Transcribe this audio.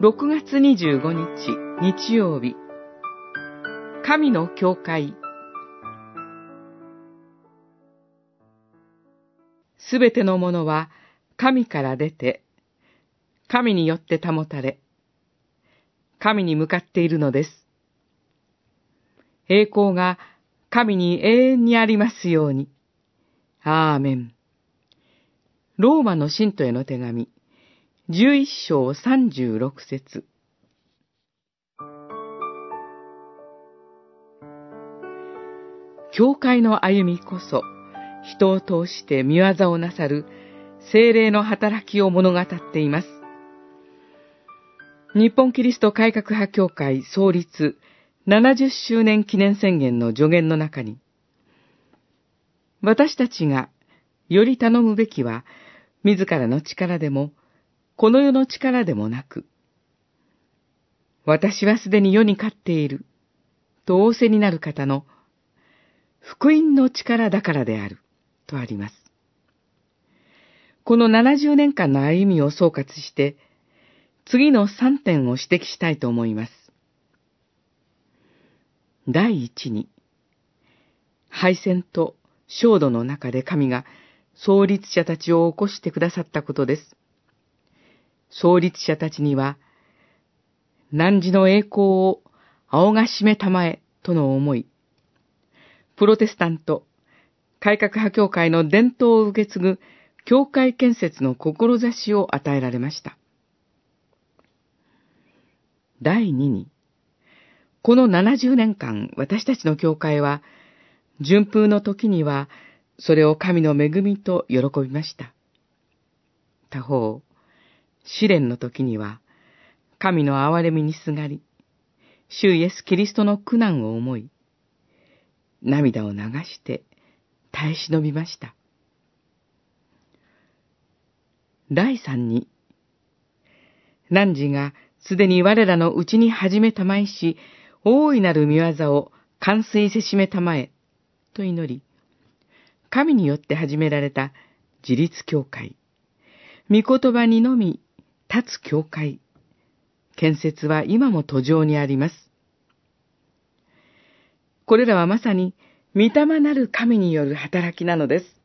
6月25日日曜日神の教会すべてのものは神から出て、神によって保たれ、神に向かっているのです。栄光が神に永遠にありますように。アーメン。ローマの信徒への手紙、11章36節教会の歩みこそ、人を通して見業をなさる精霊の働きを物語っています。日本キリスト改革派協会創立70周年記念宣言の助言の中に、私たちがより頼むべきは、自らの力でも、この世の力でもなく、私はすでに世に勝っている、と仰せになる方の、福音の力だからである、とあります。この70年間の歩みを総括して、次の3点を指摘したいと思います。第一に、敗戦と焦土の中で神が創立者たちを起こしてくださったことです。創立者たちには、汝の栄光を青がしめたまえとの思い、プロテスタント、改革派教会の伝統を受け継ぐ教会建設の志を与えられました。第二に、この70年間、私たちの教会は、順風の時には、それを神の恵みと喜びました。他方、試練の時には、神の憐れみにすがり、主イエス・キリストの苦難を思い、涙を流して耐え忍びました。第三に、汝がすでに我らのうちに始めたまいし、大いなる見業を完遂せしめたまえ、と祈り、神によって始められた自立教会、御言葉にのみ立つ教会、建設は今も途上にあります。これらはまさに、御霊なる神による働きなのです。